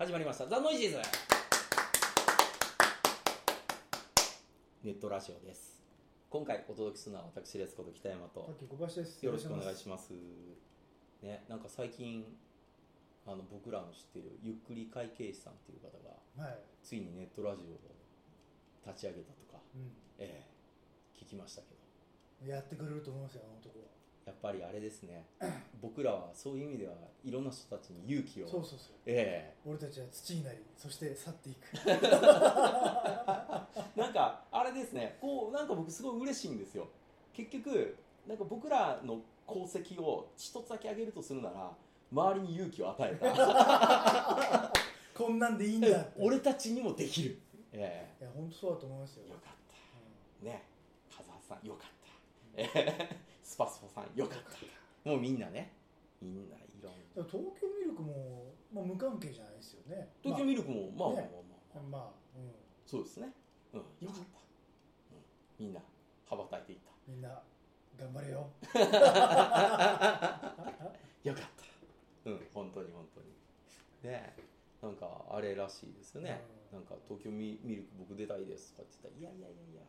始まりましたザ・ノイジーズネットラジオです今回お届けするのは私ですこと北山と。よろしくお願いしまますねなんか最近あの僕らの知っているゆっくり会計士さんっていう方がす。はい。ついにネットラジオを立ち上げたとか、うええ聞きましたけどん。やってくれると思いますよ、あの男は。やっぱりあれですね。僕らはそういう意味ではいろんな人たちに勇気をそうそうそう。え俺たちは土になり、そして去っていく。え なんかあれですね。こうなんか僕すごい嬉しいんですよ。結局なんか僕らの功績を一つだけ挙げるとするなら周りに勇気を与えた。こんなんでいいんだ。俺たちにもできる。えいや、本当そうだと思いますよ。えよかった。ね。風間さんよかった。ええ スパスパさんよかった。もうみんなね。みんないろんな。東京ミルクも、まあ、無関係じゃないですよね。東京ミルクもまあまあまあねまあ、まあ、まあ、うん。そうですね。うん。よかった、うん、みんな羽ばたいていった。みんな、頑張れよ。よかった。うん本当に本当に。ね。なんかあれらしいですよね、なんか東京ミミルク僕出たいですとかって言ったらいやいやいやいや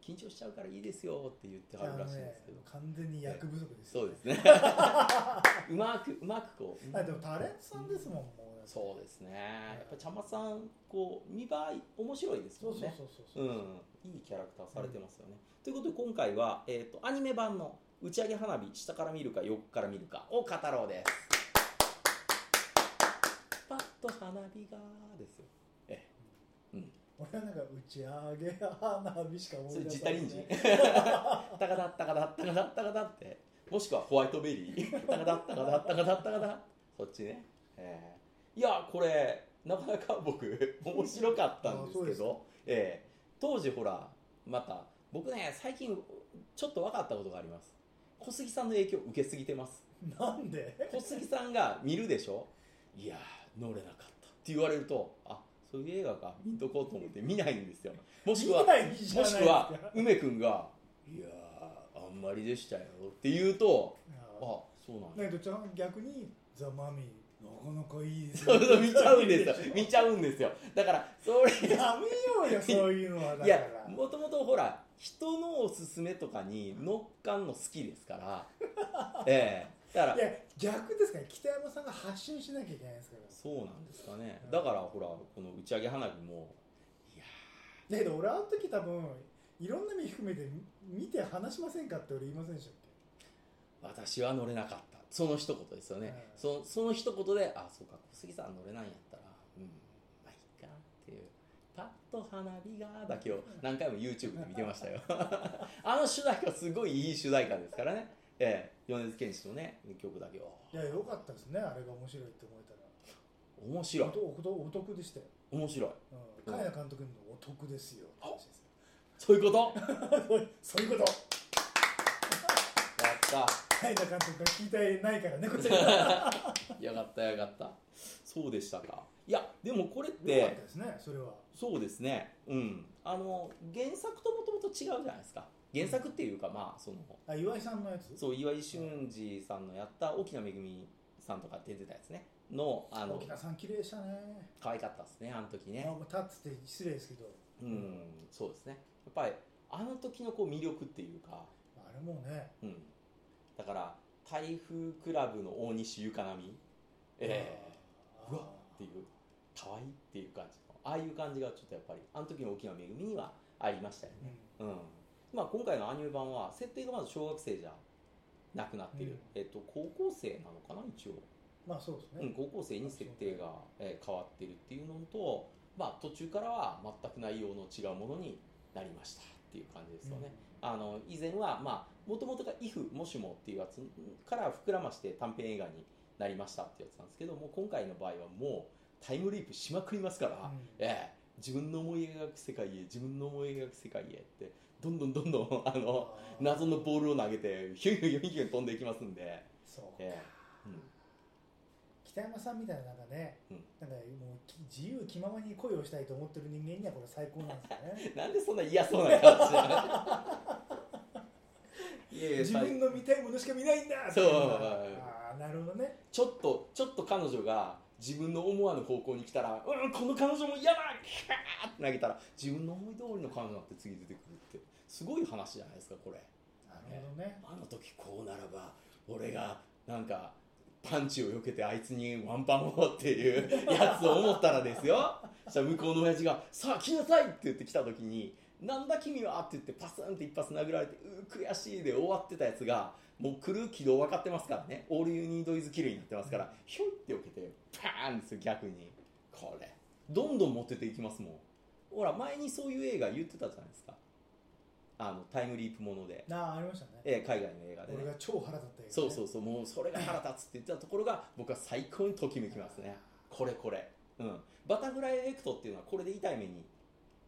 緊張しちゃうからいいですよって言ってはるらしいんですけど、ね、完全に役不足ですよ、そうですね うまくうまくこうあでもタレントさんですもん、もう。そうですねやっぱ茶間さんこう見栄え面白いですそうんそうもねそうそう。うん、いいキャラクターされてますよね。ということで今回は、えー、とアニメ版の「打ち上げ花火下から見るか横から見るか」を語ろうです。パッと花火がですよ。俺はなんか打ち上げ花火しか思それい出さない、ジタリンジタカダッタカダッタカダッタカダってもしくはホワイトベリー。タカダッタカダッタカダッタカダそっちね。ええいやこれなかなか僕 面白かったんですけど、ええ当時ほらまた僕ね最近ちょっと分かったことがあります。小杉さんの影響受けすぎてます。なんで？小杉さんが見るでしょ？いやー乗れなかったって言われるとあそういう映画か見とこうと思って見ないんですよ。もしくはもしくは梅君が「いやーあんまりでしたよ」って言うとああそうなんだ。だけどちゃん逆に「ザ・マミーなかなかいいですそうそう見ちゃうんですよ。見ちゃうんですよ。だからそれやめようよそういうのはだから。いやもともとほら人のおすすめとかに乗っかんの好きですから。ええだから。いや逆ですから北山さんが発信しなきゃいけないですからそうなんですかね。だからほらこの打ち上げ花火もいやだけど俺あの時多分いろんな意味含めて見て話しませんかって俺言いませんでしたっ私は乗れなかった。その一言ですよね、うん。そその一言であそうか小杉さん乗れないんやったらうんまあいいかっていう。パッと花火がだけを何回も YouTube で見てましたよ。あの主題歌すごいいい主題歌ですからね。ええ米津玄師のね曲だけを。けいやよかったですねあれが面白いって思えたら。面白い。おとお得でしたよ、面白い。うん、茅野監督のお得ですよそういうこと？そういうこと。やった。茅野監督が聞いてないからねこっちが よかったよかった。そうでしたか。いやでもこれっよかったてですねそれは。そうですね。うん。あの原作ともともと違うじゃないですか原作っていうかまあそのあ岩井さんのやつ？そう岩井俊二さんのやった沖縄めぐみさんとか出てたやつね。のあの沖縄さん綺麗でしたね。可愛かったですねあの時ね。あ立つって失礼ですけど。うんそうですね。やっぱりあの時のこう魅力っていうか。あれもうね。うん。だから台風クラブの大西ゆかなみ。ええ。あー。うわっていう可愛いっていう感じの。ああいう感じがちょっとやっぱりあの時の沖縄めぐみにはありましたよね、うんまあ、今回のアニメ版は設定がまず小学生じゃなくなっている、うん。えっと、高校生なのかな一応、まあそうですね、うん、高校生に設定が、えー変わっているっていうのと、まあ、途中からは全く内容の違うものになりましたっていう感じですよね、あの以前はもともとが「if もしも」っていうやつから膨らまして短編映画になりましたってやつなんですけども今回の場合はもうタイムリープしまくりますから、うん。ええ自分の思い描く世界へ自分の思い描く世界へってどんどんどんどんあの謎のボールを投げてヒュンヒュンヒュンヒュン飛んでいきますんで、そうか、ええ。北山さんみたいななんかね、うん。なんかもうき自由気ままに恋をしたいと思ってる人間にはこれ最高なんですよね。うん、なんでそんな嫌そうな感じ いやいや自分の見たいものしか見ないんだそう。ああなるほどね。ちょっとちょっと彼女が自分の思わぬ方向に来たら「うんこの彼女も嫌だ!」って投げたら自分の思い通りの彼女になって次出てくるってすごい話じゃないですかこれ。なるほどね。あの時こうならば俺がなんかパンチを避けてあいつにワンパンをっていう やつを思ったらですよ。そしたら向こうの親父が「さあ来なさい!」って言って来た時に「なんだ君は!」って言ってパスンって一発殴られて「うー悔しい」で終わってたやつがもう来る軌道分かってますからね。オールユニードイズキルになってますからひょいって避けてパーンですよ逆に。これ。どんどん持ってていきますもん。ほら前にそういう映画言ってたじゃないですかあのタイムリープもので、なあありましたね。えー海外の映画でね。俺が超腹立ったやつそうそうそうもうそれが腹立つって言ってたところが僕は最高にときめきますね。これこれ。うん。バタフライエフェクトっていうのはこれで痛い目に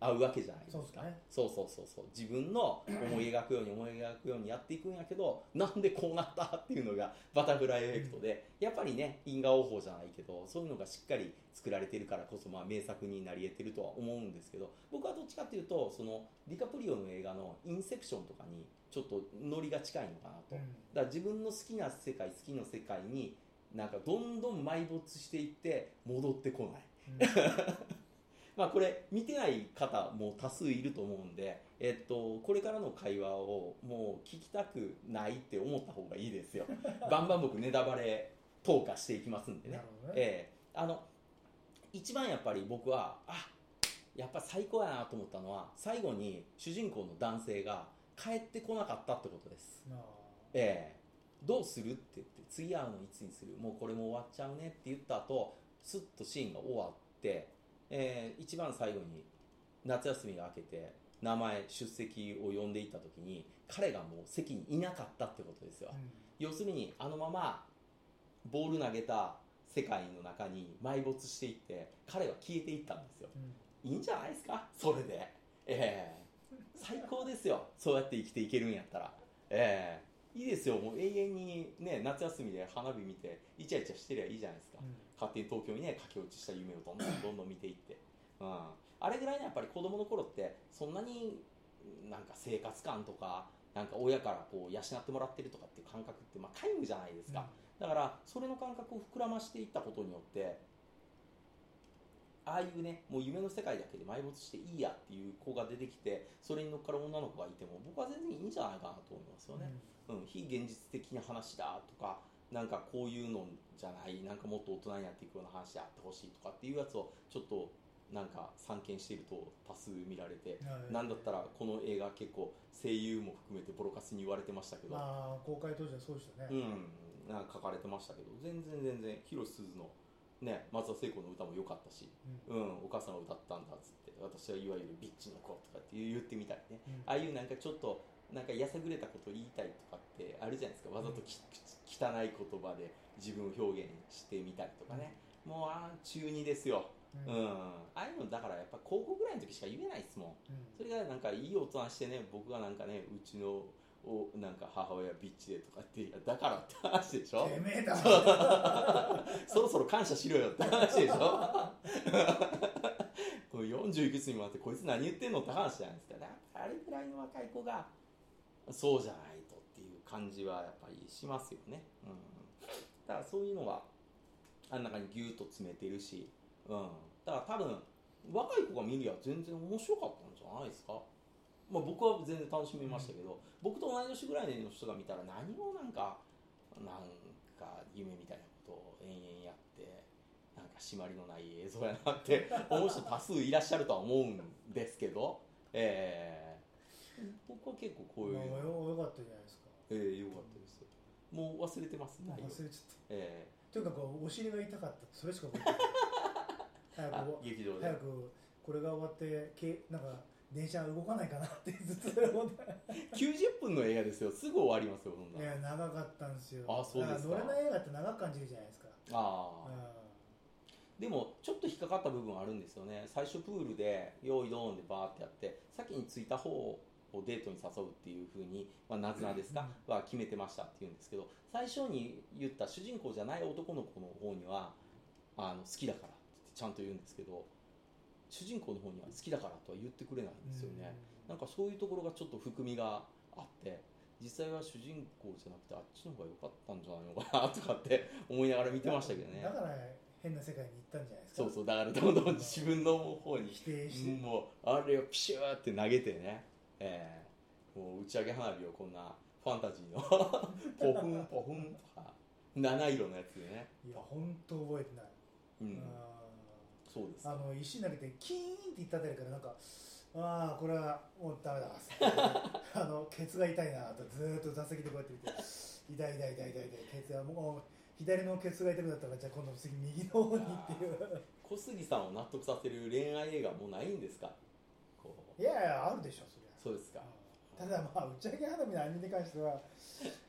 合うわけじゃないですか。そうですね。そうそうそうそう。自分の思い描くように思い描くようにやっていくんやけど なんでこうなったっていうのがバタフライエフェクトで、やっぱりね因果応報じゃないけどそういうのがしっかり作られてるからこそ、まあ、名作になり得てるとは思うんですけど僕はどっちかっていうとそのディカプリオの映画の「インセプション」とかにちょっとノリが近いのかなと。うん。だから自分の好きな世界好きな世界になんかどんどん埋没していって戻ってこない まあこれ見てない方も多数いると思うんで、えっと、これからの会話をもう聞きたくないって思った方がいいですよ。バンバン僕ネタバレ投下していきますんでね。ね。ええ。あの一番やっぱり僕はあやっぱ最高やなと思ったのは最後に主人公の男性が帰ってこなかったってことです。ええ。どうするって言って次会うのいつにする？もうこれも終わっちゃうねって言った後スッとシーンが終わって、えー一番最後に夏休みが明けて名前出席を呼んでいった時に彼がもう席にいなかったってことですよ、うん。要するにあのままボール投げた世界の中に埋没していって彼は消えていったんですよ。うん。いいんじゃないですか？それで。ええ最高ですよ。そうやって生きていけるんやったら。ええいいですよ。もう永遠にね夏休みで花火見てイチャイチャしてりゃいいじゃないですか、うん。勝手に東京にね駆け落ちした夢をどんどん どんどん見ていって、うん、あれぐらいねやっぱり子供の頃ってそんなになんか生活感とかなんか親からこう養ってもらってるとかっていう感覚ってまあ皆無じゃないですか、だからそれの感覚を膨らましていったことによってああいうねもう夢の世界だけで埋没していいやっていう子が出てきてそれに乗っかる女の子がいても僕は全然いいんじゃないかなと思いますよね、うん、非現実的な話だとかなんかこういうのじゃないなんかもっと大人になっていくような話であってほしいとかっていうやつをちょっとなんか散見していると多数見られて、はい。なんだったらこの映画結構声優も含めてボロカスに言われてましたけど、まあ公開当時はそうでしたね、うん、なんか書かれてましたけど全然全然広瀬すずの、ね、松田聖子の歌も良かったし、うん、お母さんが歌ったんだっつって私はいわゆるビッチの子とかって言ってみたりね。うん。ああいうなんかちょっとなんかやさぐれたことを言いたいとかってあるじゃないですか。わざとき、汚い言葉で自分を表現してみたりとかね、もうあー中二ですよ、ううん。んああいうのだからやっぱ高校ぐらいの時しか言えないですもん。うん。それがなんかいい大人してね僕がなんかねうちのおなんか母親ビッチでとかっていやだからって話でしょ。てめえだ。そろそろ感謝しろよって話でしょ。この40いくつにもなってこいつ何言ってんのって話じゃないですか。だあれぐらいの若い子がそうじゃないとっていう感じはやっぱりしますよね、うん、だからそういうのはあん中にギュッと詰めてるし、うん、だから多分若い子が見るや全然面白かったんじゃないですか。まあ、僕は全然楽しめましたけど、僕と同い年ぐらいの人が見たら何をなんかなんか夢みたいなことを延々やってなんか締まりのない映像やなって 思う人多数いらっしゃるとは思うんですけど、えー僕は結構こういうよよかったじゃないですか。えー、よかったです。もう忘れてます。忘れちゃった。えとにかくお尻が痛かった。それしか覚えてない。早く劇場で。早くこれが終わってけなんか電車動かないかなって ずっとそれ思って。90分の映画ですよ。すぐ終わりますよそんな。いや長かったんですよ。あそうですか。乗れない映画って長く感じるじゃないですか。ああ。うでもちょっと引っかかった部分あるんですよね。最初プールで用意ドーンでバーってやって先に着いた方をデートに誘うっていうふうに、まあ、なぜなですか、は決めてましたっていうんですけど最初に言った主人公じゃない男の子の方にはあの好きだからってちゃんと言うんですけど主人公の方には好きだからとは言ってくれないんですよね、なんかそういうところがちょっと含みがあって実際は主人公じゃなくてあっちの方が良かったんじゃないのかなとかって 思いながら見てましたけどね。だから変な世界に行ったんじゃないですか。そうそうだからどんどん自分の方に否定して、もうあれをピシューって投げてね、えーもう打ち上げ花火をこんなファンタジーの ポフンポフンとか七色のやつでね、いや本当覚えてない、うん、あそうです。ーあの石投げてキーンって言ったあたりからなんかああこれはもうダメだ あのケツが痛いなとずーっと座席でこうやって見て痛い痛い痛い痛い痛いケツはもう左のケツが痛くなったからじゃあ今度次右の方にっていう。小杉さんを納得させる恋愛映画もうないんですか？いやいやあるでしょそうですか。ただまあ打ち上げ花火のアニメに関しては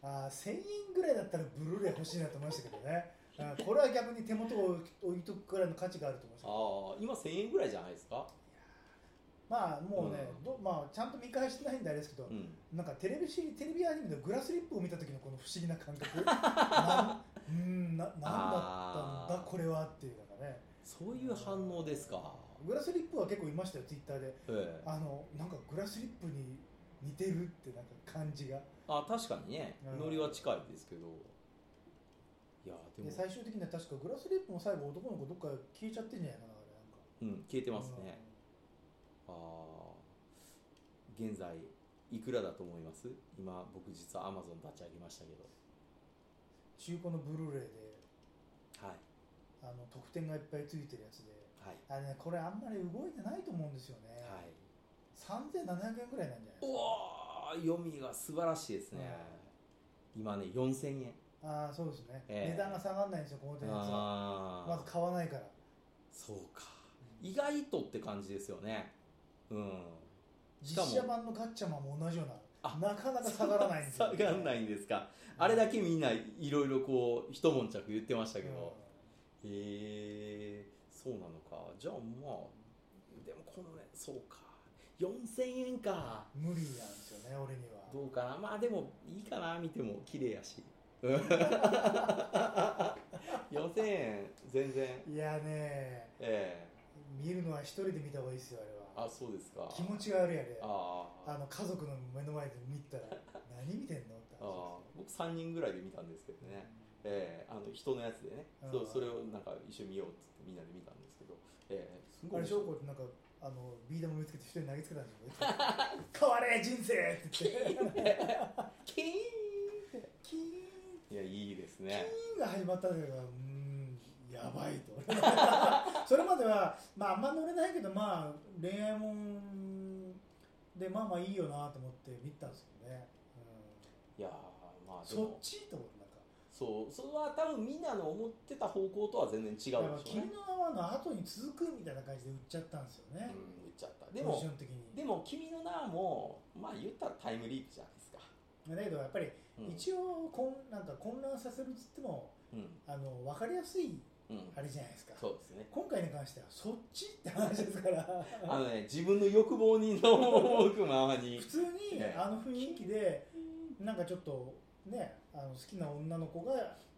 あー1000円ぐらいだったらブルーレイ欲しいなと思いましたけどね。これは逆に手元を置いとくくらいの価値があると思いましたああ今1000円ぐらいじゃないですか？まあもうね、うん。どまあ、ちゃんと見返してないんであれですけど、うん。なんかテレビシリテレビアニメのグラスリップを見た時のこの不思議な感覚。なんうんななんだったんだこれはっていうのがね。そういう反応ですかグラスリップは結構いましたよツイッターで。ええ。あのなんかグラスリップに似てるってなんか感じが。あ確かにね。うん。ノリは近いですけど。いやでも。で最終的には確かグラスリップも最後男の子どっか消えちゃってんじゃないかなあれなんか。うん消えてますね、ああ現在いくらだと思います？今僕実はアマゾン立ち上げましたけど。中古のブルーレイで。はい。あの特典がいっぱいついてるやつではい。あれねこれあんまり動いてないと思うんですよね、はい。3700円ぐらいなんじゃないですか。おお読みが素晴らしいですね、今ね4000円。ああそうですね、ええ。値段が下がらないんですよこの点やつは。まず買わないから。そうか。意外とって感じですよね。うん。実写版のガッチャマンも同じようあななかなか下がらないんですよ、下がんないんですか。あれだけみんないろいろこう一悶着言ってましたけど、へえそうなのか。じゃあまあでもこのねそうか。4000円か。うん無理なんですよね俺には。どうかな。まあでもいいかな。見ても綺麗やし。4000円。全然。いやね。え見るのは一人で見た方がいいですよあれえは。あそうですか。気持ちが悪いあれああ。あの家族の目の前で見たら何見てんのって話僕3人ぐらいで見たんですけどね、ええあの人のやつでね、うん。そうそれをなんか一緒に見ようってみんなで見たんですけど、ええすごいあれでしょこうなんかあのビー玉見つけて一人投げつけたんですよ変われ人生って言って。キーンって。キーンいやいいですキねーンが始まった時はうーんやばいと。それまではまああんま乗れないけどまあ恋愛もんでまあまあいいよなと思って見たんですけどね、いやーまうん、あそっちと思ってそうそれは多分みんなの思ってた方向とは全然違うでしょうね。君の名はの後に続くみたいな感じで売っちゃったんですよね、うん言っちゃった。でもでも「君の名」もまあ言ったらタイムリープじゃないですか、だけどやっぱりうん、一応こんなんか混乱させるっつってもうん。あの分かりやすいうん。あれじゃないですか。そうですね。今回に関してはそっちって話ですから。あのね自分の欲望にの赴くままに。普通にええあの雰囲気でなんかちょっとねあの好きな女の子が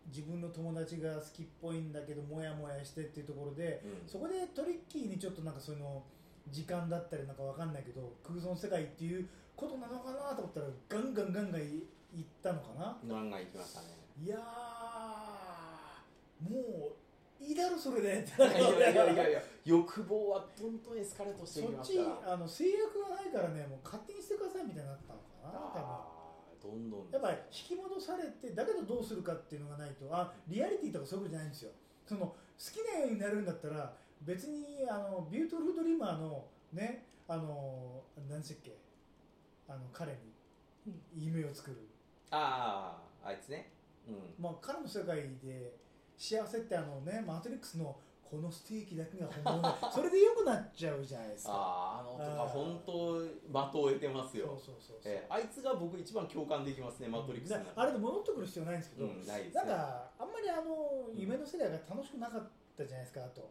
自分の友達が好きっぽいんだけどモヤモヤしてっていうところでうん。そこでトリッキーにちょっとなんかその時間だったりなんかわかんないけど空想世界っていうことなのかなと思ったらガンガンガンガンいいったのかな。ガンガン行きましたね。いやーもういいだろそれでっていやいやいやいやいや欲望はどんどんエスカレートしていきそっちますからあの制約がないからねもう勝手にしてくださいみたいになったのかな多分どんどんやっぱり引き戻されてだけどどうするかっていうのがないとあリアリティとかそういうことじゃないんですよ。その好きなようになるんだったら別にあのビュートルフドリーマーのねあの何でしたっけあの彼に夢を作る、あああいつね。うん。まあ、彼の世界で幸せってあのねマトリックスのこのステーキだけが本物 それで良くなっちゃうじゃないですか。あああの男はあー本当的を得てますよ。そうそうそうそう、えーあいつが僕一番共感できますねマトリックスあれで戻ってくる必要ないんですけど、うんないですね。なんかあんまりあの夢の世界が楽しくなかったじゃないですかあと。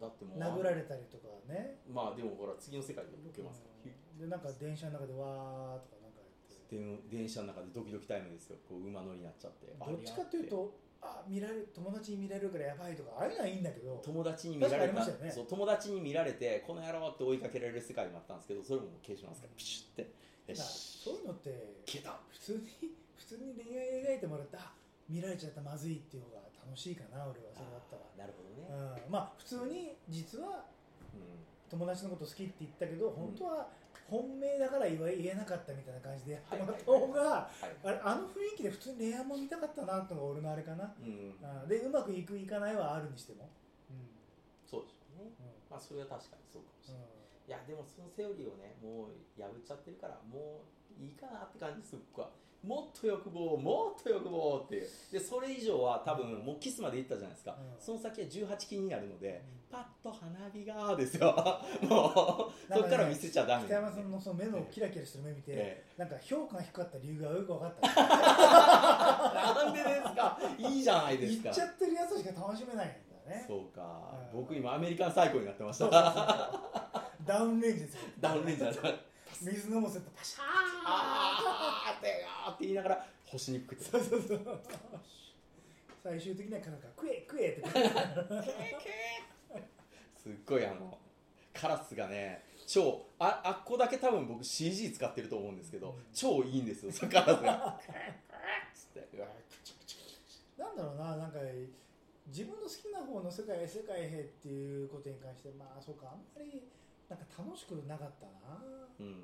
だってもう殴られたりとかね。まあでもほら次の世界で受けますからうん。でなんか電車の中でわーとかなんかやって。電電車の中でドキドキタイムですよ。こう馬乗りになっちゃって。どっちかっていうとあ見られる友達に見られるからやばいとかああいうのはいいんだけど。友達に見られたね。そう友達に見られてこの野郎って追いかけられる世界もあったんですけどそれももう消しますからピシュってそういうのって消えた。普通に普通に恋愛描いてもらってあ見られちゃったまずいっていう方が楽しいかな俺はそれだったら。なるほどね、うん、まあ普通に実はうん。友達のこと好きって言ったけど本当は本命だから言えなかったみたいな感じでやってもらった方がはい。あれあの雰囲気で普通に恋愛も見たかったなってのが俺のあれかな、うん、うんでうまくいくいかないはあるにしても、うん。そうでしょうね。うん。まあそれは確かにそうかもしれない、いやでもそのセオリーをねもう破っちゃってるからもういいかなって感じです僕はもっと欲望もっと欲望っていう。でそれ以上は多分もうキスまでいったじゃないですか、うん。その先は18期になるので、うん。パッと花火がですよ。もうそっから見せちゃダメ。北山さんのその目のキラキラしてる目見て、えなんか評価が低かった理由がよく分かった。なんでですか？いいじゃないですか。言っちゃってるやつしか楽しめないんだね。そうか、うん。僕今アメリカン最高になってました。ダウンレンジですよ。ダウンレンジ水飲むセットパシャーあーって言いながら干しにくくて。そうそうそう。最終的にはカナカ食え食えって。すっごいあのカラスがね超ああっこだけ多分僕 CG 使ってると思うんですけど、うん。超いいんですよカラスが。つって。うわなんだろうななんか自分の好きな方の世界へ世界へっていうことに関してまあそうかあんまりなんか楽しくなかったな、うん。うん、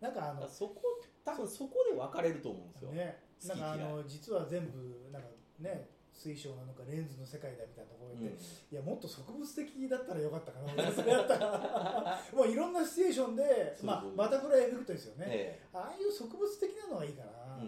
なんかあのそこ多分そこで分かれると思うんですよ、ね。なんかあの実は全部なんかね水晶なのかレンズの世界だみたいなところで、うん。いやもっと植物的だったらよかったかな俺それやったら。もういろんなシチュエーションでまあそう。そうバタフライエフェクトですよね、えああいう植物的なのはいいかな、え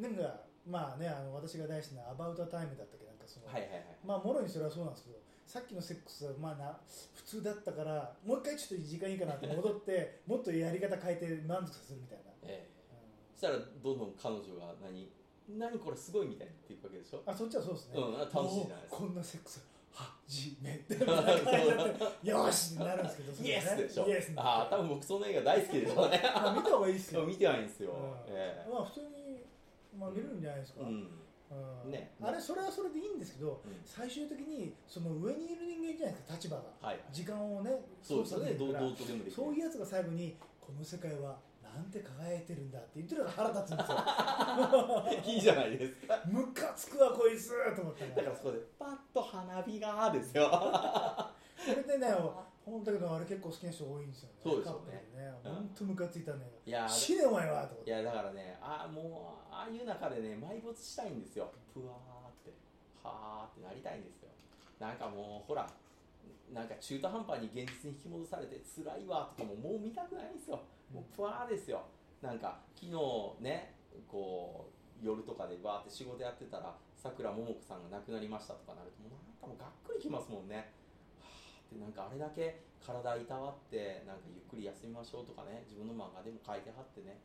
うん。なんかまあねあの私が大好きな「アバウトタイム」だったっけなんかその、はいはいはい。まあもろにそれはそうなんですけどさっきのセックスはまあな普通だったからもう一回ちょっと時間いいかなって戻って もっとやり方変えて満足させるみたいな、ええ。うん。そしたらどんどん彼女が何？何これすごいみたいに言っていくわけでしょ？あそっちはそうですね、うん楽しいじゃないですか。こんなセックス初め て。よしってなるんですけどそれイエスでしょ。イエスああ多分僕その映画大好きでしょうね。まあ見た方がいいですよ、見てないんですよ、うん。えまあ普通に、まあ、見れるんじゃないですか、えうんうん。ね。あれそれはそれでいいんですけどうん。最終的にその上にいる人間じゃないですか立場が。はい。時間をねそうですよね。どうどうとでもできる。そういうやつが最後にこの世界はなんて輝いてるんだって言ってるのが腹立つんですよ。いいじゃないですか。ムカつくわこいつと思っただからそこでパッと花火がですよ。それでね本当だけどあれ結構好きな人多いんですよね。そうですよね。本当ムカついたね。いや死ねお前はといやだからねあもうああいう中でね埋没したいんですよ。ぷわーって。はーってなりたいんですよ。なんかもうほらなんか中途半端に現実に引き戻されて辛いわとかももう見たくないんですよ。もうぷわーですよ。なんか昨日ねこう夜とかでバーって仕事やってたらさくらももこさんが亡くなりましたとかなるともうなんかもうがっくりきますもんねってなんかあれだけ体いたわってなんかゆっくり休みましょうとかね自分の漫画でも書いてはってね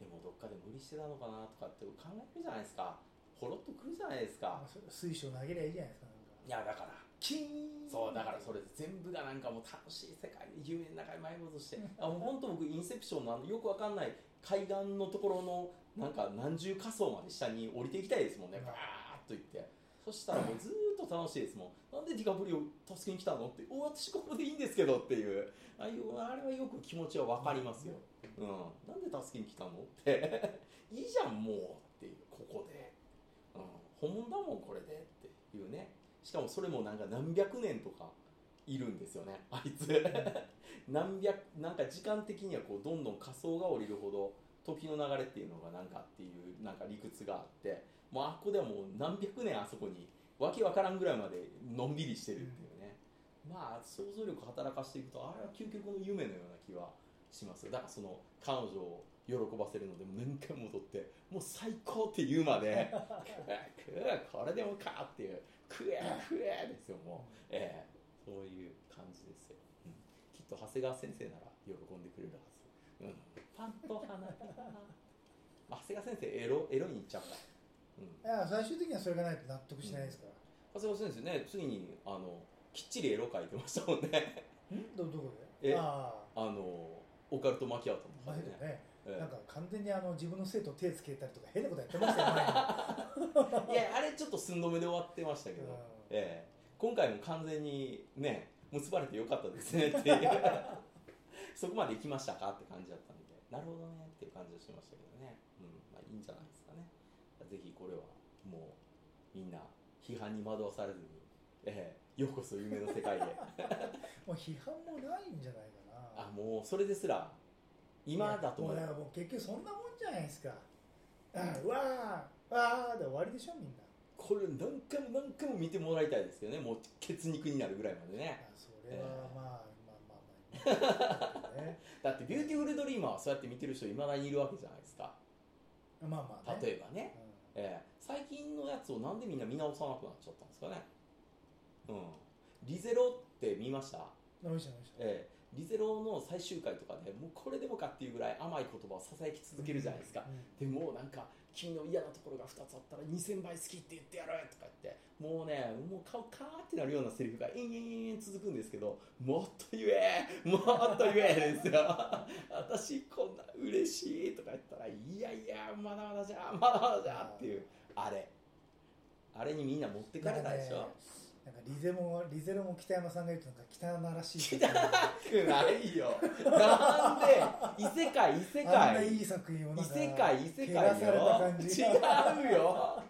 でもどっかで無理してたのかなとかって考えるじゃないですか。ほろっとくるじゃないですか。水晶投げりゃいいじゃないですかいやだからキーンそうだからそれ全部がなんかもう楽しい世界で夢の中に埋没して。あもう本当僕インセプションのあのよくわかんない海岸のところのなんか何重仮想まで下に降りていきたいですもんね。うん。バーッと行ってそしたらもうずーっと楽しいですもん。なんでディカプリオ助けに来たの？って。お私ここでいいんですけどっていう。ああいうあれはよく気持ちはわかりますよ、うん、なんで助けに来たの？って。いいじゃんもうっていう。ここで、うん、本物だもんこれでっていうね。しかもそれもなんか何百年とかいるんですよね。あいつ。何百なんか時間的にはこうどんどん仮想が降りるほど時の流れっていうのがなんかっていうなんか理屈があってもうあっこではもう何百年あそこにわけわからんぐらいまでのんびりしてるっていうね、まあ想像力働かしていくとあれは究極の夢のような気はします。だからその彼女を喜ばせるのでも何回戻ってもう最高って言うまでくえこれでもかっていうくえくえですよもう、ええ。そういう感じですよ、うん。きっと長谷川先生なら喜んでくれるはず、うん、パンと花火長谷川先生エロエロに行っちゃった、う、いや最終的にはそれがないと納得しないですから、長谷川先生ねついにあのきっちりエロ描いてましたもんね。ん？どどこで？えああ。のオカルトマキアートあの中でね。ねええなんか完全にあの自分の生徒手つけたりとか変なことやってましたよ前に。いやあれちょっと寸止めで終わってましたけど、うん。ええ。今回も完全にね結ばれてよかったですねっていう。そこまで行きましたかって感じだったんで。なるほどねっていう感じがしましたけどね、うん。まあ、いいんじゃないですかねぜひこれはもうみんな批判に惑わされずに、ええようこそ夢の世界へ。もう批判もないんじゃないかな。あもうそれですら今だとも思う。うだからもう結局そんなもんじゃないですか。うんうわーわーで終わりでしょみんな。これ何回も何回も見てもらいたいですけどねもう血肉になるぐらいまでね。あそれはまあ、まあまあ まあ、ね、だってビューティフルドリーマーはそうやって見てる人いまだにいるわけじゃないですか。まあまあね。例えばね、ええ。最近のやつをなんでみんな見直さなくなっちゃったんですかね。うん。リゼロって見ました？うん飲みました。ええ。リゼロの最終回とかでもうこれでもかっていうぐらい甘い言葉をささやき続けるじゃないですか、うんでもうなんか君の嫌なところが2つあったら2000倍好きって言ってやるとか言ってもうねもう顔カーってなるようなセリフが延々延々続くんですけどもっと言えもっと言えですよ。私こんな嬉しいとか言ったらいやいやまだまだじゃまだまだじゃっていうあれ。あれにみんな持ってかれたでしょ。なんかリゼもリゼロも北山さんが言うとなんか汚らしい。汚くないよ。なんで異世界異世界。あんないい作品を異か世界異世界よ。違うよ。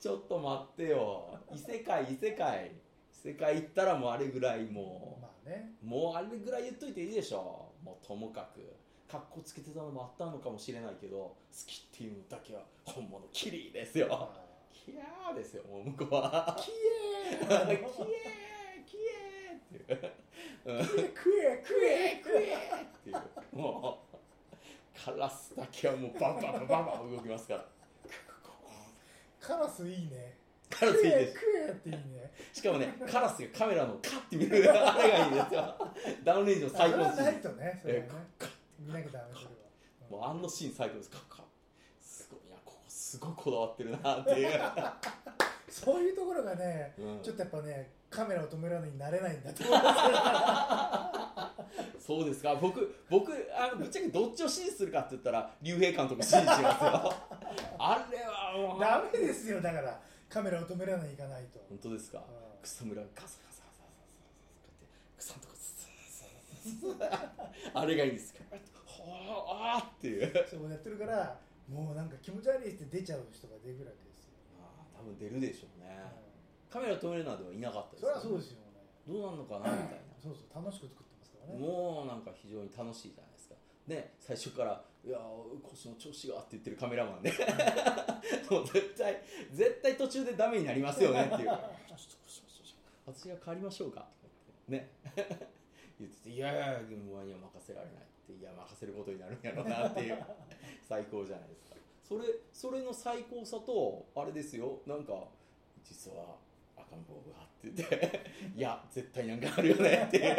ちょっと待ってよ。異世界異世界。世界行ったらもうあれぐらいもまあね。うもうあれぐらい言っといていいでしょ。もうともかく。かっこつけてたのもあったのかもしれないけど好きっていうのだけは本物キリですよ。あキャーですよもう向こうは。ーきキエえーキエーっていう。うん。食え食え食えっていう。もうカラスだけはもうバンバンバンバンバン動きますから。カラスいいね。カラスいいです食えっていいね。しかもねカラスがカメラのカッて見るあれがいいですよ。ダウンレンジの最高あれはないシとねそれはね。えカッカッ。見なきゃダメそれは。もうあのシーン最高です。カッカッすごいこだわってるなっていう、そういうところがねうん。ちょっとやっぱねカメラを止めるのになれないんだと思います。そうですか。僕僕あのぶっちゃけどっちを支持するかって言ったら竜兵監督支持しますよ。あれはもう。ダメですよ。だからカメラを止めらないいかないと。本当ですか。うん。草むらがガサガサガサガサガサって草のとこスースースースーあれがいいんですかほーあーっていうそうやってるからもうなんか気持ち悪いって出ちゃう人が出るわけですよ、あー多分出るでしょうね。うカメラ止めるなどはいなかったですんそれはそうですよね。どうなんのかなみたい そうそう楽しく作ってますからなね。もうなんか非常に楽しいじゃないですか。ね最初から「いやー腰の調子が」って言ってるカメラマンで もう絶対絶対途中でダメになりますよねっていう。私が変わりましょうかとか言って。ね。言ってて「いやいやでもお前には任せられない」って「いや任せることになるんやろうな」っていう 最高じゃないですか。それそれの最高さとあれですよ。なんか実は赤ん坊がって言って「いや絶対なんかあるよね」っていう。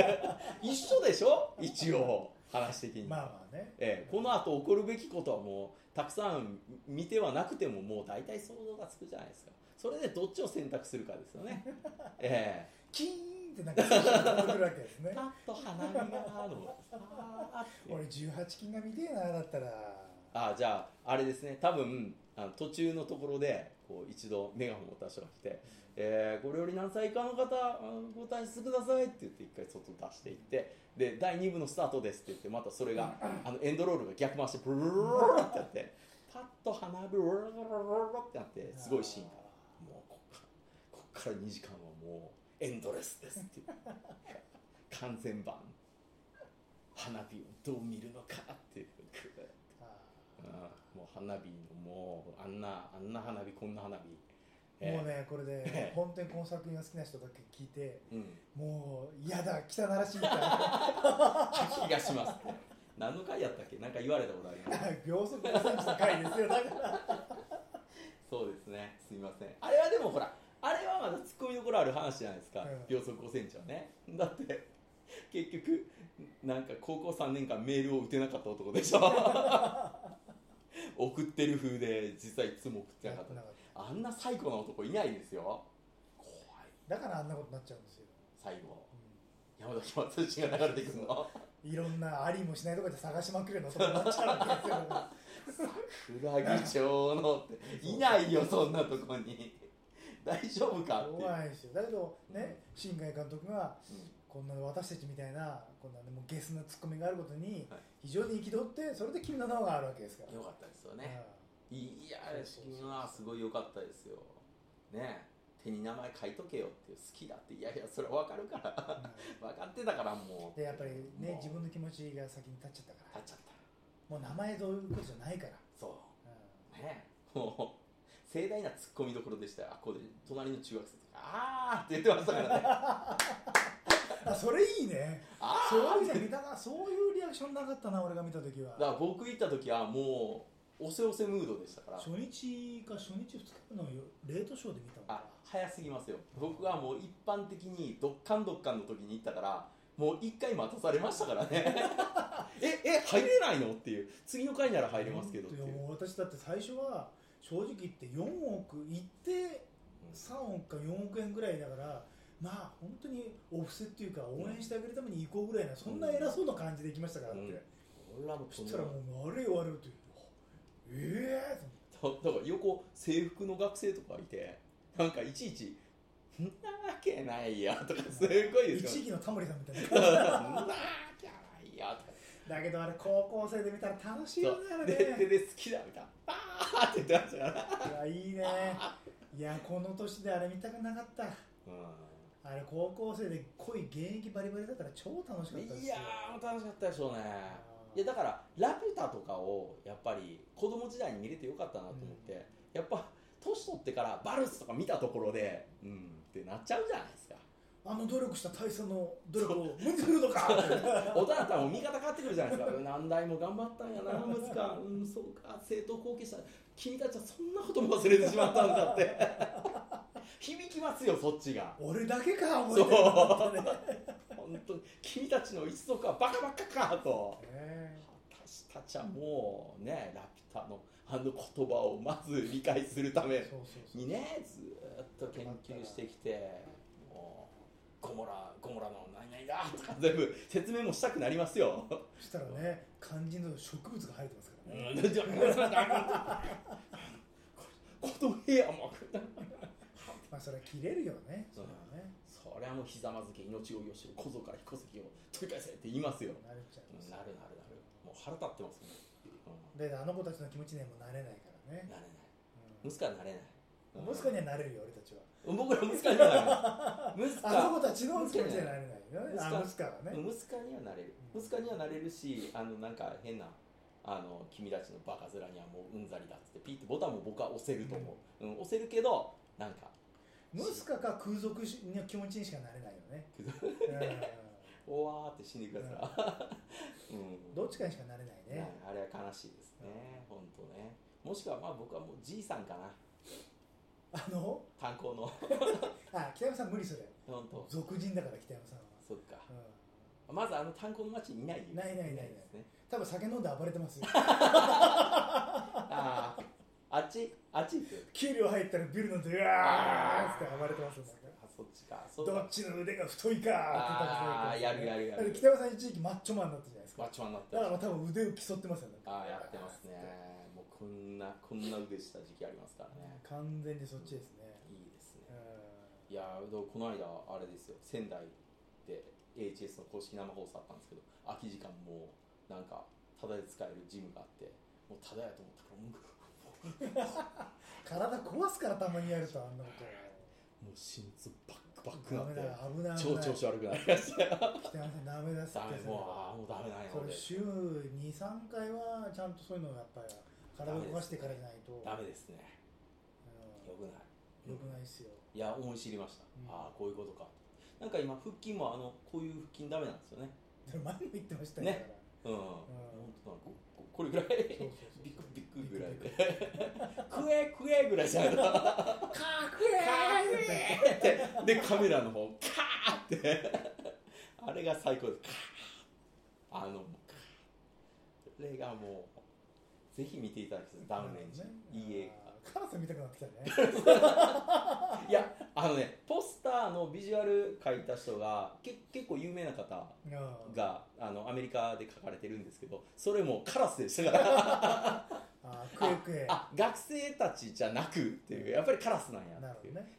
一緒でしょ？一応話的に、まあまあね。ええこの後起こるべきことはもうたくさん見てはなくてももう大体想像がつくじゃないですか。それでどっちを選択するかですよね。ええ。キーンってなんかくるわけですね。パッと花見があるのあー俺18金が見てえなだったら。あじゃああれですね。多分あの途中のところでこう一度メガホンを持った人が来て「えー、これより何歳以下の方あご退出ください」って言って一回外出していってで第2部のスタートですって言ってまたそれが あのエンドロールが逆回してブルルルルルってやってパッと花火ブルルルルルルってなってすごいシーンからもうこっからこっから2時間はもうエンドレスですっていう。完全版。花火をどう見るのかっていう。もう花火のもうあんなあんな花火こんな花火。ーもうねこれでええ。本当にこの作品が好きな人だけ聞いてうん。もう嫌だ汚らしいから 気がしますね何の回やったっけ？なんか言われたことあります。秒速5センチの回ですよだから。そうですね。すみません。あれはでもほらあれはまだツッコミどころある話じゃないですか、うん秒速5センチはね。だって結局なんか高校3年間メールを打てなかった男でしょ。送ってる風で実際いつも送ってなかった。あんな最高な男いないですよ。怖い。ただからあんなことになっちゃうんですよ、最後。う山崎松寿が流れてくるの。ん いろんなありもしないところで探しまくるようなとなっちゃうわけですよ。桜木町のって。いないよそんなとこに大丈夫かっていう、怖いですよ。だけどね新海監督がうん。こんな私たちみたいなこんなねもうゲスなツッコミがあることにはい。非常に憤ってそれで君の名があるわけですから。よかったですようん。ねいや君のはすごい良かったですよ。ね。手に名前書いとけよって好きだって。いやいやそれは分かるから。分かってたからもう。でやっぱりね自分の気持ちが先に立っちゃったから。立っちゃった。もう名前どういうことじゃないから、そう。うね。もう盛大なツッコミどころでしたよ。あこで隣の中学生とかあーって言ってましたからね。ん、あそれいいね。あそういうの見たなそういうリアクションなかったな俺が見た時は。だから僕行った時はもうおせおせムードでしたから。初日か初日2日目のレートショーで見たのあ早すぎますよ。僕はもう一般的にどっかんどっかんの時に行ったからもう一回待たされましたからね。ええ入れないの？っていう。次の回なら入れますけどっていう。いやもう私だって最初は正直言って4億いって3億か4億円ぐらいだからまあ本当にお布施っていうか応援してあげるために行こうぐらいなそんな偉そうな感じで行きましたからって、うん。そしたらもうあれよあれよってええだだから横制服の学生とかいてなんかいちいち「んなわけないや」とかすごいですよ。一時のタモリさんみたい「んななわけないや」とかだけどあれ高校生で見たら楽しいよねあれででねで好きだみたいな「バーって言ってましたからいやいいね。いやこの年であれ見たくなかった。あれ高校生で恋現役バリバリだから超楽しかったですよ。いやー楽しかったでしょうね。いやだから「ラピュタ」とかをやっぱり子供時代に見れてよかったなと思って、やっぱ年取ってからバルスとか見たところでうんってなっちゃうじゃないですかあの努力した大佐の努力を無にするのか。大人だったらもう見方変わってくるじゃないですか。何代も頑張ったんやな息子 うんそうか。正当後継者。君たちはそんなことも忘れてしまったんだって。響きますよそっちが。俺だけか覚えてるのってね本当に。君たちの一族はバカバカかと。ね私たちはもうねラピュタのあの言葉をまず理解するため。にねずーっと研究してきてゴモラゴモラの何々だとか全部説明もしたくなりますよ。そしたらね肝心の植物が生えてますからね、うんじゃあ 子供部屋もまあそれは切れるよねそれはねそりゃもうひざまずけ命をよし小僧から彦石を取り返せって言いますよ。慣れちゃいますなるなるなるもう腹立ってますね。うんであの子たちの気持ちにはもうなれないからね、なれない。うん息子はなれない。息子にはなれるよ俺たちは。僕ら息子にはなれない。息子あの子たちの気持ちにはなれないよね。息子あ息子はね。息子にはなれる。息子にはなれるしあのなんか変なあの君たちのバカ面にはもううんざりだっつってピッてボタンも僕は押せると思う、うん。押せるけどなんか。息子か空賊の気持ちにしかなれないよね、おわーって死んでください、うん。うん、どっちかにしかなれないね。ねあれは悲しいですね。本当ね。もしくはまあ僕はもうじいさんかなあの？炭鉱の。あ北山さん無理それ。本当。俗人だから北山さんは、そっか。うまずあの炭鉱の町にいないよ。ないないないない。ですね。ん、多分酒飲んで暴れてますよ。あああっち？あっち給料入ったらビル飲んでうわーって暴れてますよあそっちか。どっちの腕が太いかあーって言ったりするやるやる。やる北山さん一時期マッチョマンになったじゃないですか。マッチョマンになってだから多分腕を競ってますよね。ああやってますねこんなこんな腕した時期ありますからね。完全にそっちですね、いいですね。ういやーこの間あれですよ。仙台で AHS の公式生放送あったんですけど空き時間もなんかタダで使えるジムがあってもうタダやと思ったからもう 体壊すからたまにやるとあんなこと。もう心臓バックバックなって危ない危超調子悪くなりましたよ北山さんダメだっすって もうああもうダメなんや俺それ週23回はちゃんとそういうのをやっぱり体を壊してからじゃないと。ダメです。ね。うん。よくない。よくないっすよ。いや思い知りました、うん。ああこういうことか。なんか今腹筋もあのこういう腹筋ダメなんですよね。前も言ってましたよ。ね。うん、本当なんかこれぐらい。ビクビクぐらいビで食え食えぐらいじゃないからカー。クエーって。でカメラの方カーって。あれが最高です。カー。あのこれがもうぜひ見ていただきたいダウンレンジ、いい映カラス見たくなってきたね。画 いやあのねポスターのビジュアル描いた人がけ結構有名な方うん。があのアメリカで書かれてるんですけどそれもカラスでしたから。あークエクエ。あ学生たちじゃなくっていうやっぱりカラスなんやね。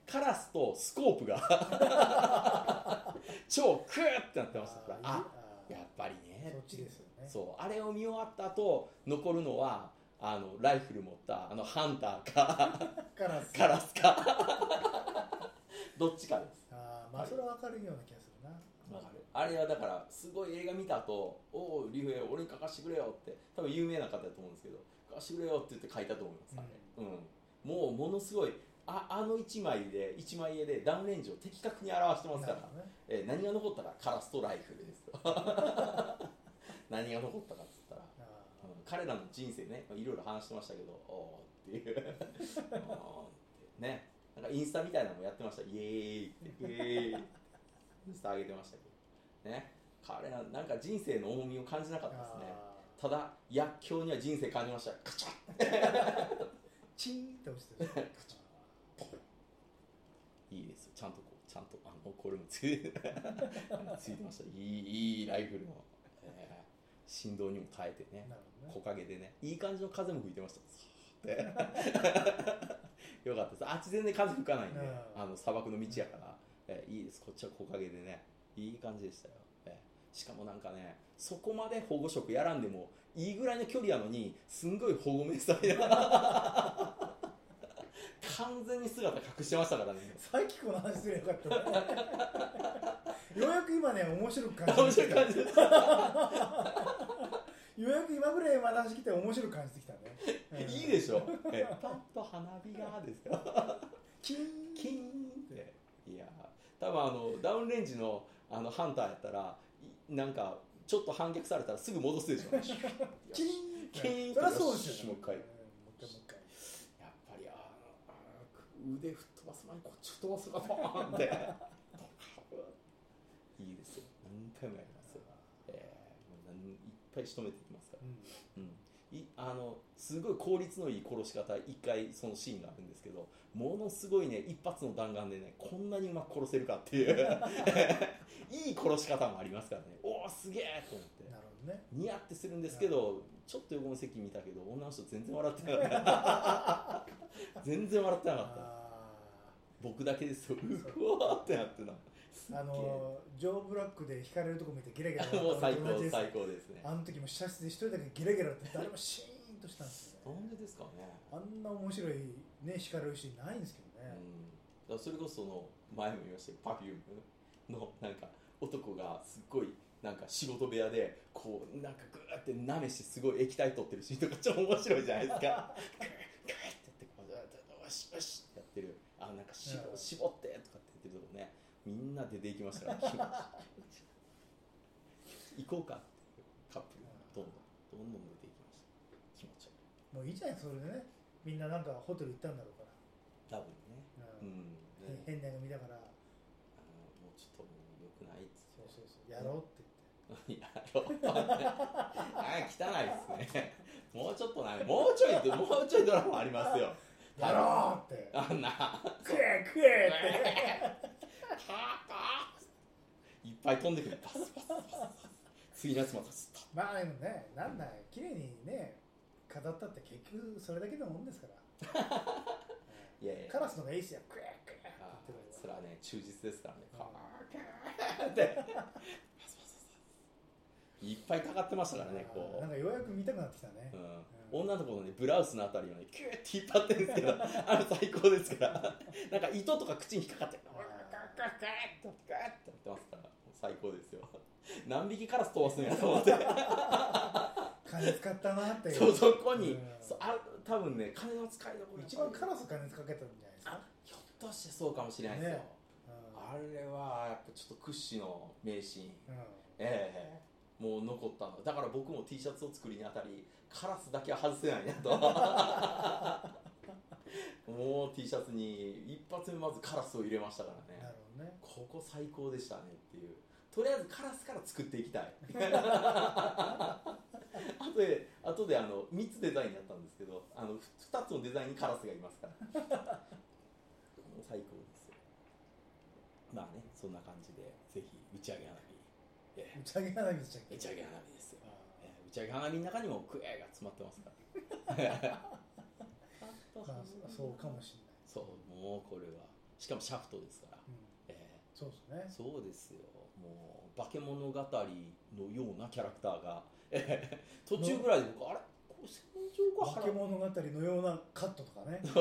カラスとスコープが 超クーってなってましたから。あやっぱりね。そっちですよね。そう。あれを見終わった後残るのはあのライフル持ったあのハンターか カラス。カラスか。どっちかです。あーまあそれは分かるような気がするな。わかる。あれはだからすごい映画見た後おお竜兵俺に書かしてくれよって多分有名な方だと思うんですけど書かしてくれよって言って書いたと思います、あれ。うん。もうものすごいああの1枚で1枚絵でダウンレンジを的確に表してますから。ね。えー何が残ったかカラスとライフルですと何が残ったかっつったら、彼らの人生ねいろいろ話してましたけど おーっていう。ね。なんかインスタみたいなのもやってました。イエーイって。イエーイってインスタ上げてましたけど。ね。彼らなんか人生の重みを感じなかーったですね。あただ薬莢には人生感じました。カチャッ。ー チーンって落ちてる。いいですよ。ちゃんとこうちゃんとあのこれもついついてました。いいいいライフルの、えー振動にも耐えてねね。木陰でねいい感じの風も吹いてました。っ てよかったです。あっち全然風吹かないんで、うん。あの砂漠の道やから、えーいいです。こっちは木陰でねいい感じでしたよ、えーしかもなんかねそこまで保護色やらんでもいいぐらいの距離やのにすんごい保護目されな完全に姿隠してましたからね。さっきこの話すればよかったね。ようやく今ね面白く感じ面てきた。白い感じですようやく今ぐらい話聞いて面白く感じてきたね、うん。いいでしょ。えパッと花火がですよキーン。キーンって。いや多分あのダウンレンジのあのハンターやったらいなんかちょっと反逆されたらすぐ戻すでしょ。キーンキーンそりゃそうですよ、ね、もう一回んもう一回もう一回やっぱりあのあの腕吹っ飛ばす前にこっち吹っ飛ばすかボーンって。いいですよ。何回もやりますよ、えー、もう何いっぱい仕留めていきますから。うん。うん、いあのすごい効率のいい殺し方一回そのシーンがあるんですけどものすごいね一発の弾丸でねこんなにうまく殺せるかっていう。いい殺し方もありますからね。おおすげえと思って。なるほどね。ニヤってするんですけどちょっと横の席見たけど女の人全然笑ってなかった。全然笑ってなかった。あ僕だけですよ。う。わーってなってた。すっげえ。ーあのジョー・ブラックで引かれるとこ見てゲラゲラもう最高最高ですね。あの時も試写室で一人だけゲラゲラって誰もシーンとしたんですよ。ねなんでですかね。あんな面白いね引かれるシーンないんですけどね、うそれこそその前も言いましたけど Perfume のなんか男がすっごいなんか仕事部屋でこうなんかグーって舐めしてすごい液体取ってるシーンとかちょっと面白いじゃないですか。グーってやってこうしよしってる。あなんか絞うん。絞ってとかって言ってるとこね。みんな出ていきましたから 行こうかって。カップル。がどんどん。どんどん出ていきました気持ちいい。もういいじゃないそれでね。みんななんかホテル行ったんだろうから、多分ね。ううん。んね。変な映画見たから。あのもうちょっともう良くないっつって。そうそうそう。やろうってい やろうあ汚いですね。もうちょっとなもうちょいもうちょいドラマありますよ。言ってやろうって。あんな。食え食えって。いっぱい飛んでくる。パスパスパスパス。次のやつまたスッまあでもねなんだい。綺麗にね飾ったって結局それだけのもんですから。いやいや。カラスのがいいっすよ食え食えってあ言ってる。それはね忠実ですからね。うんカーって。いっぱいたかってましたからねこう。なんかようやく見たくなってきたね、うん、女の子のねブラウスのあたりをねキューって引っ張ってるんですけど あれ最高ですから。なんか糸とか口に引っかかって ガッガッガッガッとガッとやってますから。最高ですよ。何匹カラス飛ばすんやと思って。金使ったなってそうそこに、うん。そあ多分ね金の使いどころ一番カラス金使けたんじゃないですか。あひょっとしてそうかもしれないですよ、ね。あれはやっぱちょっと屈指の名シーン。うんうん。ええ。もう残ったの。だから僕も T シャツを作りにあたりカラスだけは外せないなと。もう T シャツに一発目まずカラスを入れましたからね。なるほどね。ここ最高でしたねっていう。とりあえずカラスから作っていきたい。あとであとであの3つデザインやったんですけどあの2つのデザインにカラスがいますから。もう最高ですよ。まあねそんな感じでぜひ打ち上げ花火、ええ。打ち上げ花火でしたっけ？打ち上げ花火打ち上げ花火の中にもクエが詰まってますから。ーまあそうかもしれない、そうもうこれは。しかもシャフトですから、うん、えそうですね。ーそうですよ。もう化け物語のようなキャラクターが、えー途中ぐらいで僕あれ？ここれ戦場ヶ化原け物語のようなカットとかね。あれ？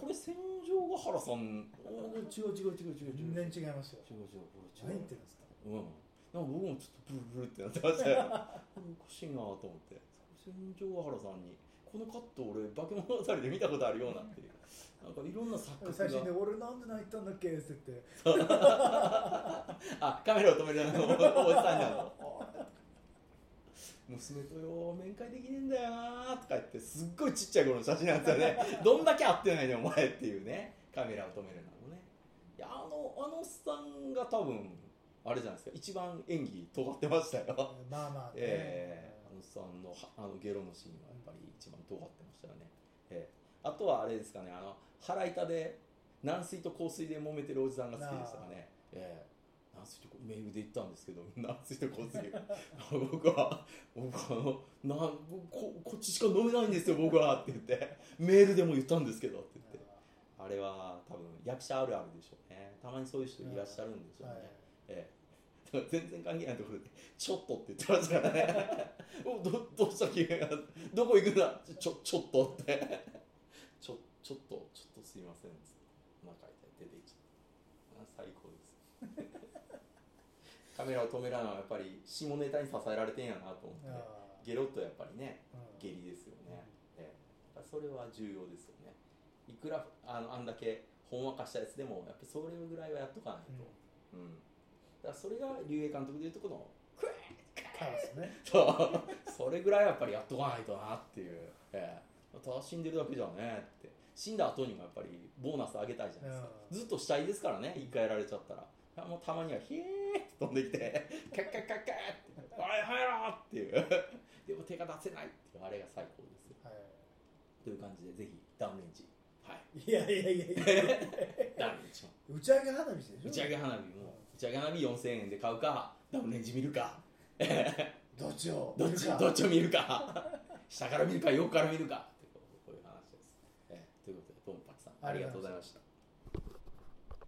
これ戦場ヶ原さん？お違う違う違う違う。違う全然違いますよ。違う違う。これ違う。何言ってるんですか？うんなんか僕もちょっとブルブルってなってましたよおかしいなと思って。戦場ヶ原さんに。このカット俺化け物語で見たことあるようなっていう。なんかいろんな錯覚が。最新で俺なんで泣いたんだっけ？って。言ってあカメラを止めるあのおじさんになの。娘とよ面会できねえんだよなとか言ってすっごいちっちゃい頃の写真なんですよね。どんだけ会ってないねお前っていうね。カメラを止めるのもね。いやあのあのおっさんが多分あれじゃないですか。一番演技尖ってましたよ。まあまあね、ええ。あのさんのはあのゲロのシーンはやっぱり一番尖ってましたよね、ええ。あとはあれですかね。あの腹板で軟水と硬水で揉めてるおじさんが好きでしたかね、ええ。軟水とメールで言ったんですけど 軟水と硬水。僕は僕はあのなここっちしか飲めないんですよ僕はって言って。メールでも言ったんですけどって言って。あれは多分役者あるあるでしょうね。たまにそういう人いらっしゃるんでしょうね、はいええ。だから全然関係ないところで「ちょっと」って言ってましたからね。おどどうした君がどこ行くんだ？ちょちょっとって。ちょちょっとちょっとすいませんお腹痛い出ていっちゃうあ最高です。カメラを止めらないのはやっぱり下ネタに支えられてんやなと思って。あゲロッとやっぱりね下痢ですよね、ええ。だからそれは重要ですよね。いくらあのあんだけほんわかしたやつでもやっぱそれぐらいはやっとかないと、うん。だからそれが竜兵監督でいうとこのクエカラスね。そう。それぐらいやっぱりやっとかないとなっていう、ええ。ただ死んでるだけじゃねって。死んだ後にもやっぱりボーナスあげたいじゃないですか、ずっと死体ですからね一回やられちゃったら。もうたまにはヒエーって飛んできて カッカッカッカッって。おい入ろうっていう。でも手が出せないっていうあれが最高ですよ。はという感じでぜひダウンレンジ。はい。い、いやいやいやいや。ダウンレンジ打ち上げ花火でしょ。打ち上げ花火も打ち上げ花火4000円で買うかダウンレンジ見るか。どっちを？どっち？見るか。どっちを見るか。下から見るか横から見るか。こういう話です、えーということでトンパチさんありがとうございました